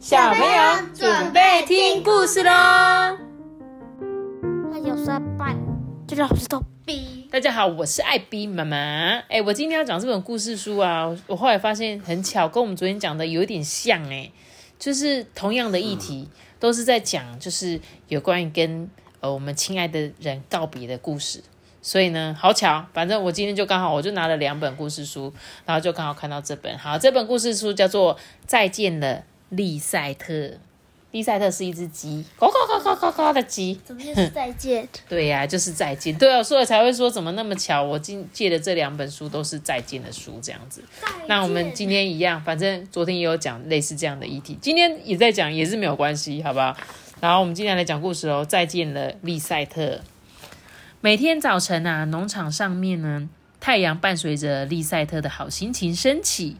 小朋友准备听故事喽！那有三半，就老师都逼。大家好，我是艾比妈妈。哎，我今天要讲这本故事书啊，我后来发现很巧，跟我们昨天讲的有点像哎，就是同样的议题，都是在讲就是有关于跟呃我们亲爱的人告别的故事。所以呢，好巧，反正我今天就刚好，我就拿了两本故事书，然后就刚好看到这本。好，这本故事书叫做《再见了》。利赛特，利赛特是一只鸡，呱呱呱呱呱呱的鸡。怎么又是再见？对呀，就是再见。对啊，所以才会说怎么那么巧，我今借的这两本书都是再见的书，这样子。那我们今天一样，反正昨天也有讲类似这样的议题，今天也在讲，也是没有关系，好不好？然后我们今天来讲故事哦。再见了，利赛特。每天早晨啊，农场上面呢，太阳伴随着利赛特的好心情升起。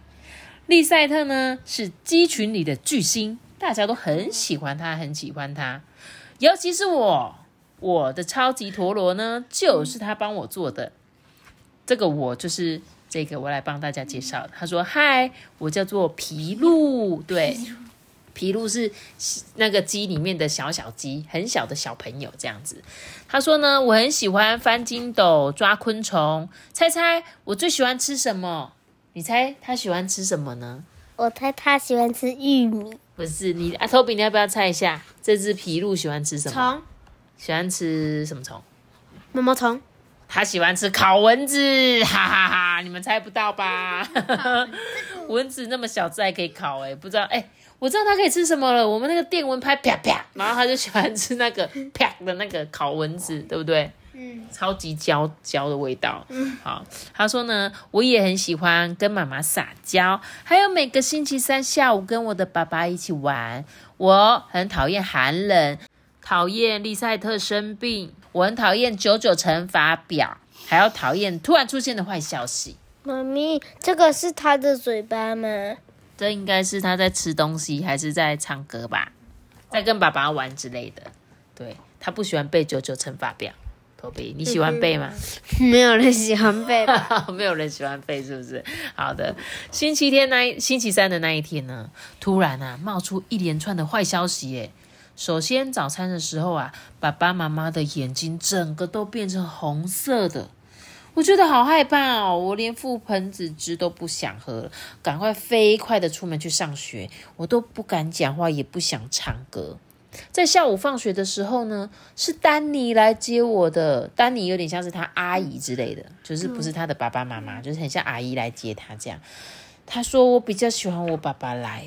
利赛特呢是鸡群里的巨星，大家都很喜欢他，很喜欢他。尤其是我，我的超级陀螺呢，就是他帮我做的。这个我就是这个，我来帮大家介绍。他说：“嗨，我叫做皮鹿。对，皮鹿是那个鸡里面的小小鸡，很小的小朋友这样子。他说呢，我很喜欢翻筋斗、抓昆虫。猜猜我最喜欢吃什么？”你猜他喜欢吃什么呢？我猜他喜欢吃玉米。不是你啊，托比，你要不要猜一下？这只皮鹿喜欢吃什么？虫。喜欢吃什么虫？毛毛虫。他喜欢吃烤蚊子，哈哈哈！你们猜不到吧？蚊子那么小只还可以烤，哎，不知道哎，我知道它可以吃什么了。我们那个电蚊拍啪啪，然后他就喜欢吃那个啪的那个烤蚊子，对不对？超级焦焦的味道。嗯，好，他说呢，我也很喜欢跟妈妈撒娇，还有每个星期三下午跟我的爸爸一起玩。我很讨厌寒冷，讨厌利赛特生病，我很讨厌九九乘法表，还要讨厌突然出现的坏消息。妈咪，这个是他的嘴巴吗？这应该是他在吃东西，还是在唱歌吧？在跟爸爸玩之类的。对他不喜欢背九九乘法表。你喜欢背吗？没有人喜欢背，没有人喜欢背，是不是？好的，星期天那星期三的那一天呢，突然啊，冒出一连串的坏消息。耶。首先早餐的时候啊，爸爸妈妈的眼睛整个都变成红色的，我觉得好害怕哦，我连覆盆子汁都不想喝了，赶快飞快的出门去上学，我都不敢讲话，也不想唱歌。在下午放学的时候呢，是丹尼来接我的。丹尼有点像是他阿姨之类的，就是不是他的爸爸妈妈，就是很像阿姨来接他这样。他说我比较喜欢我爸爸来。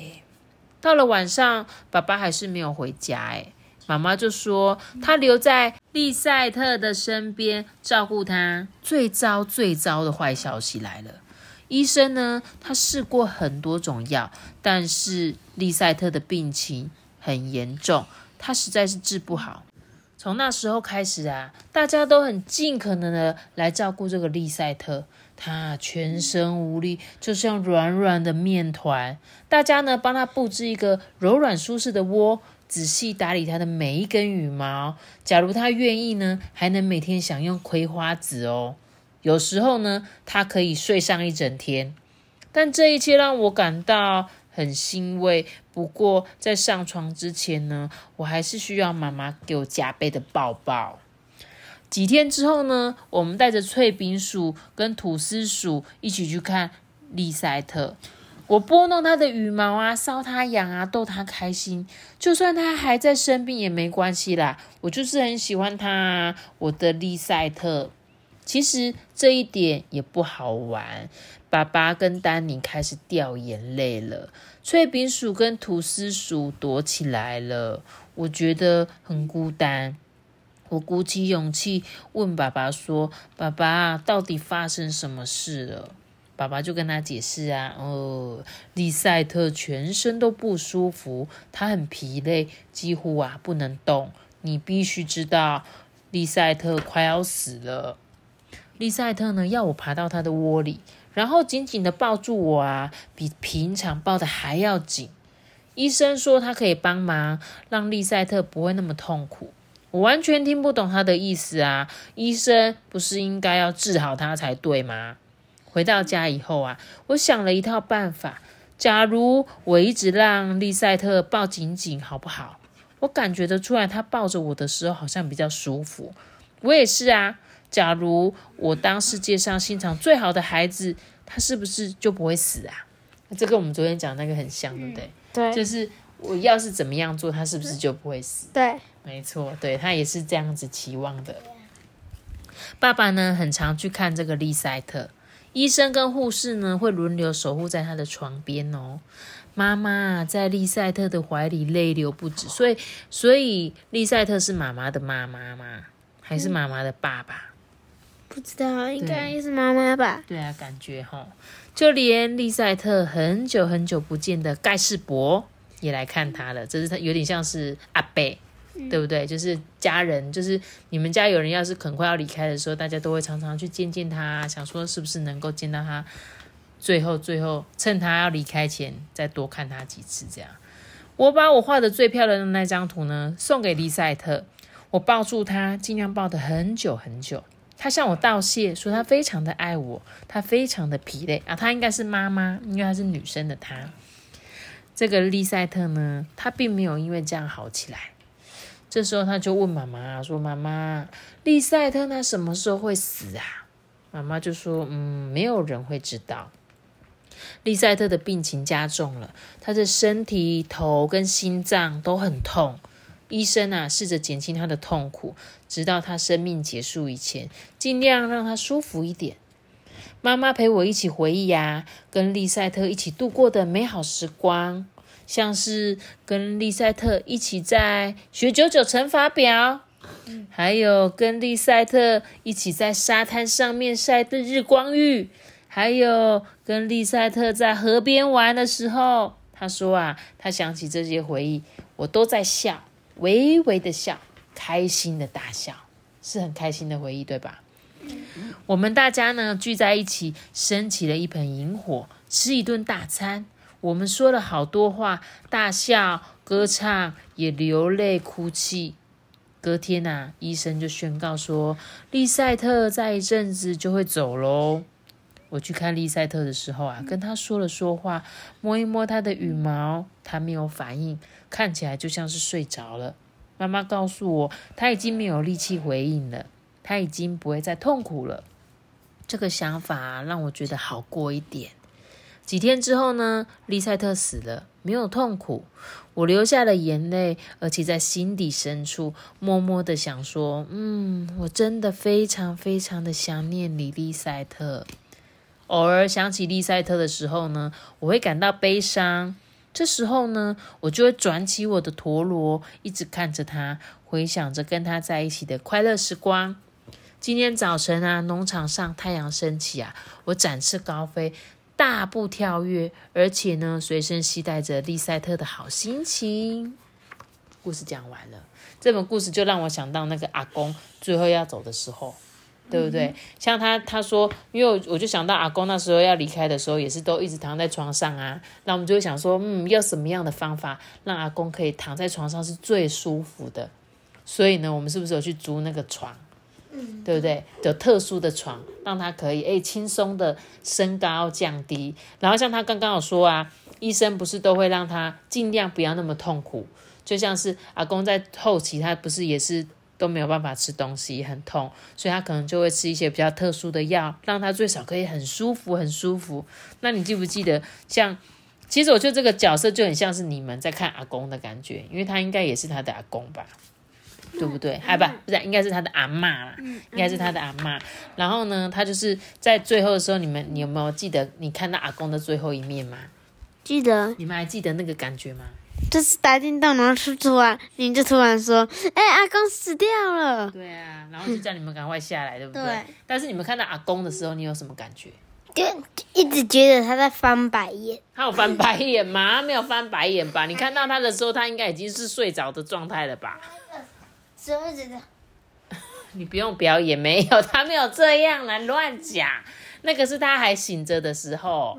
到了晚上，爸爸还是没有回家，哎，妈妈就说他留在利赛特的身边照顾他。最糟最糟的坏消息来了，医生呢，他试过很多种药，但是利赛特的病情。很严重，他实在是治不好。从那时候开始啊，大家都很尽可能的来照顾这个利赛特。他全身无力，就像软软的面团。大家呢帮他布置一个柔软舒适的窝，仔细打理他的每一根羽毛。假如他愿意呢，还能每天享用葵花籽哦。有时候呢，他可以睡上一整天。但这一切让我感到。很欣慰，不过在上床之前呢，我还是需要妈妈给我加倍的抱抱。几天之后呢，我们带着脆饼鼠跟吐司鼠一起去看利赛特。我拨弄它的羽毛啊，搔它痒啊，逗它开心。就算它还在生病也没关系啦，我就是很喜欢它啊，我的利赛特。其实这一点也不好玩。爸爸跟丹尼开始掉眼泪了，脆饼鼠跟吐司鼠躲起来了。我觉得很孤单。我鼓起勇气问爸爸说：“爸爸，到底发生什么事了？”爸爸就跟他解释啊：“哦，利赛特全身都不舒服，他很疲累，几乎啊不能动。你必须知道，利赛特快要死了。”利赛特呢，要我爬到他的窝里，然后紧紧的抱住我啊，比平常抱的还要紧。医生说他可以帮忙，让利赛特不会那么痛苦。我完全听不懂他的意思啊！医生不是应该要治好他才对吗？回到家以后啊，我想了一套办法，假如我一直让利赛特抱紧紧，好不好？我感觉得出来，他抱着我的时候好像比较舒服。我也是啊。假如我当世界上心肠最好的孩子，他是不是就不会死啊？这跟我们昨天讲那个很像，对不对？对，就是我要是怎么样做，他是不是就不会死？对，没错，对他也是这样子期望的。爸爸呢，很常去看这个利赛特。医生跟护士呢，会轮流守护在他的床边哦。妈妈在利赛特的怀里泪流不止，所以，所以利赛特是妈妈的妈妈吗？还是妈妈的爸爸？不知道，应该是妈妈吧。对啊，感觉哈，就连利赛特很久很久不见的盖世伯也来看他了。这是他有点像是阿贝，对不对？就是家人，就是你们家有人要是很快要离开的时候，大家都会常常去见见他，想说是不是能够见到他，最后最后趁他要离开前再多看他几次。这样，我把我画的最漂亮的那张图呢送给利赛特，我抱住他，尽量抱的很久很久。他向我道谢，说他非常的爱我，他非常的疲累啊。他应该是妈妈，因为他是女生的他。这个利赛特呢，他并没有因为这样好起来。这时候他就问妈妈说：“妈妈，利赛特他什么时候会死啊？”妈妈就说：“嗯，没有人会知道。”利赛特的病情加重了，他的身体、头跟心脏都很痛。医生啊，试着减轻他的痛苦，直到他生命结束以前，尽量让他舒服一点。妈妈陪我一起回忆呀，跟利赛特一起度过的美好时光，像是跟利赛特一起在学九九乘法表，还有跟利赛特一起在沙滩上面晒的日光浴，还有跟利赛特在河边玩的时候。他说啊，他想起这些回忆，我都在笑。微微的笑，开心的大笑，是很开心的回忆，对吧？我们大家呢聚在一起，升起了一盆萤火，吃一顿大餐。我们说了好多话，大笑、歌唱，也流泪哭泣。隔天呐，医生就宣告说，利赛特在一阵子就会走喽。我去看利赛特的时候啊，跟他说了说话，摸一摸他的羽毛，他没有反应。看起来就像是睡着了。妈妈告诉我，他已经没有力气回应了，他已经不会再痛苦了。这个想法让我觉得好过一点。几天之后呢，利赛特死了，没有痛苦。我流下了眼泪，而且在心底深处默默的想说：“嗯，我真的非常非常的想念你，利赛特。”偶尔想起利赛特的时候呢，我会感到悲伤。这时候呢，我就会转起我的陀螺，一直看着他，回想着跟他在一起的快乐时光。今天早晨啊，农场上太阳升起啊，我展翅高飞，大步跳跃，而且呢，随身携带着利赛特的好心情。故事讲完了，这本故事就让我想到那个阿公最后要走的时候。对不对？像他他说，因为我就想到阿公那时候要离开的时候，也是都一直躺在床上啊。那我们就会想说，嗯，要什么样的方法让阿公可以躺在床上是最舒服的？所以呢，我们是不是有去租那个床？嗯，对不对？有特殊的床，让他可以诶轻松的升高降低。然后像他刚刚有说啊，医生不是都会让他尽量不要那么痛苦，就像是阿公在后期，他不是也是。都没有办法吃东西，很痛，所以他可能就会吃一些比较特殊的药，让他最少可以很舒服，很舒服。那你记不记得？像，其实我觉得这个角色就很像是你们在看阿公的感觉，因为他应该也是他的阿公吧，对不对？还不不是，应该是他的阿妈啦，应该是他的阿妈。然后呢，他就是在最后的时候，你们你有没有记得你看到阿公的最后一面吗？记得。你们还记得那个感觉吗？就是打电动，然后突突然，你就突然说：“哎，阿公死掉了。”对啊，然后就叫你们赶快下来，对不对？但是你们看到阿公的时候，你有什么感觉？就一直觉得他在翻白眼。他有翻白眼吗？没有翻白眼吧？你看到他的时候，他应该已经是睡着的状态了吧？什么觉得。你不用表演，没有，他没有这样来乱讲。那个是他还醒着的时候。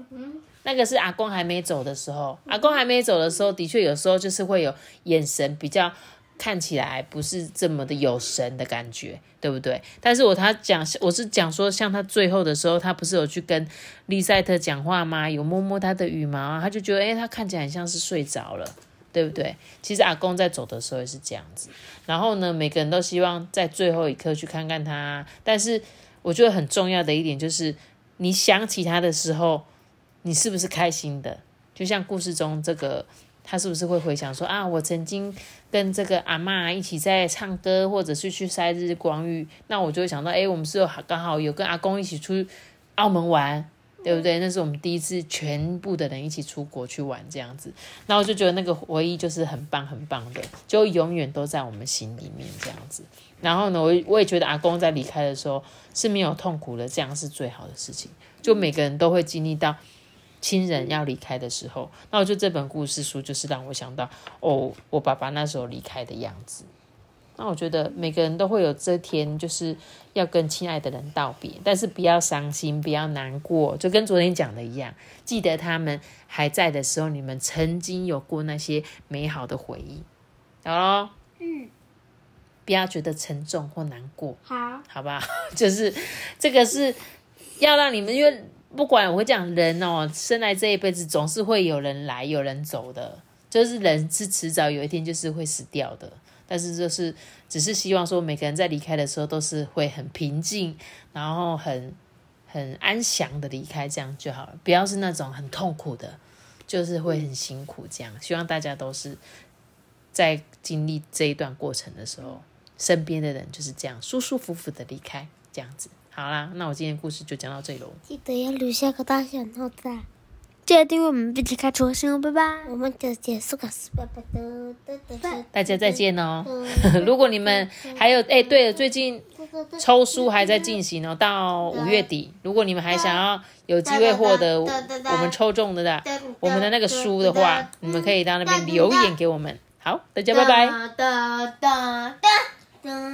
那个是阿公还没走的时候，阿公还没走的时候，的确有时候就是会有眼神比较看起来不是这么的有神的感觉，对不对？但是我他讲，我是讲说，像他最后的时候，他不是有去跟丽赛特讲话吗？有摸摸他的羽毛啊，他就觉得，诶，他看起来很像是睡着了，对不对？其实阿公在走的时候也是这样子。然后呢，每个人都希望在最后一刻去看看他，但是我觉得很重要的一点就是，你想起他的时候，你是不是开心的？就像故事中这个。他是不是会回想说啊，我曾经跟这个阿妈一起在唱歌，或者是去晒日光浴？那我就会想到，哎，我们是有刚好有跟阿公一起出澳门玩，对不对？那是我们第一次全部的人一起出国去玩这样子。那我就觉得那个回忆就是很棒很棒的，就永远都在我们心里面这样子。然后呢，我我也觉得阿公在离开的时候是没有痛苦的，这样是最好的事情。就每个人都会经历到。亲人要离开的时候，那我就这本故事书就是让我想到哦，我爸爸那时候离开的样子。那我觉得每个人都会有这天，就是要跟亲爱的人道别，但是不要伤心，不要难过，就跟昨天讲的一样，记得他们还在的时候，你们曾经有过那些美好的回忆。好喽，嗯，不要觉得沉重或难过，好，好吧，就是这个是要让你们因为。不管我讲人哦，生来这一辈子总是会有人来有人走的，就是人是迟早有一天就是会死掉的。但是就是只是希望说每个人在离开的时候都是会很平静，然后很很安详的离开，这样就好了。不要是那种很痛苦的，就是会很辛苦这样。希望大家都是在经历这一段过程的时候，身边的人就是这样舒舒服服的离开，这样子。好啦，那我今天故事就讲到这里喽。记得要留下个大小脑袋，记得订阅我们，并且开出声哦，拜拜。我们就结束个事，拜拜。大家再见哦。如果你们还有哎，对了，最近抽书还在进行哦，到五月底。如果你们还想要有机会获得我们抽中的的我们的那个书的话，你们可以到那边留言给我们。好，大家拜拜。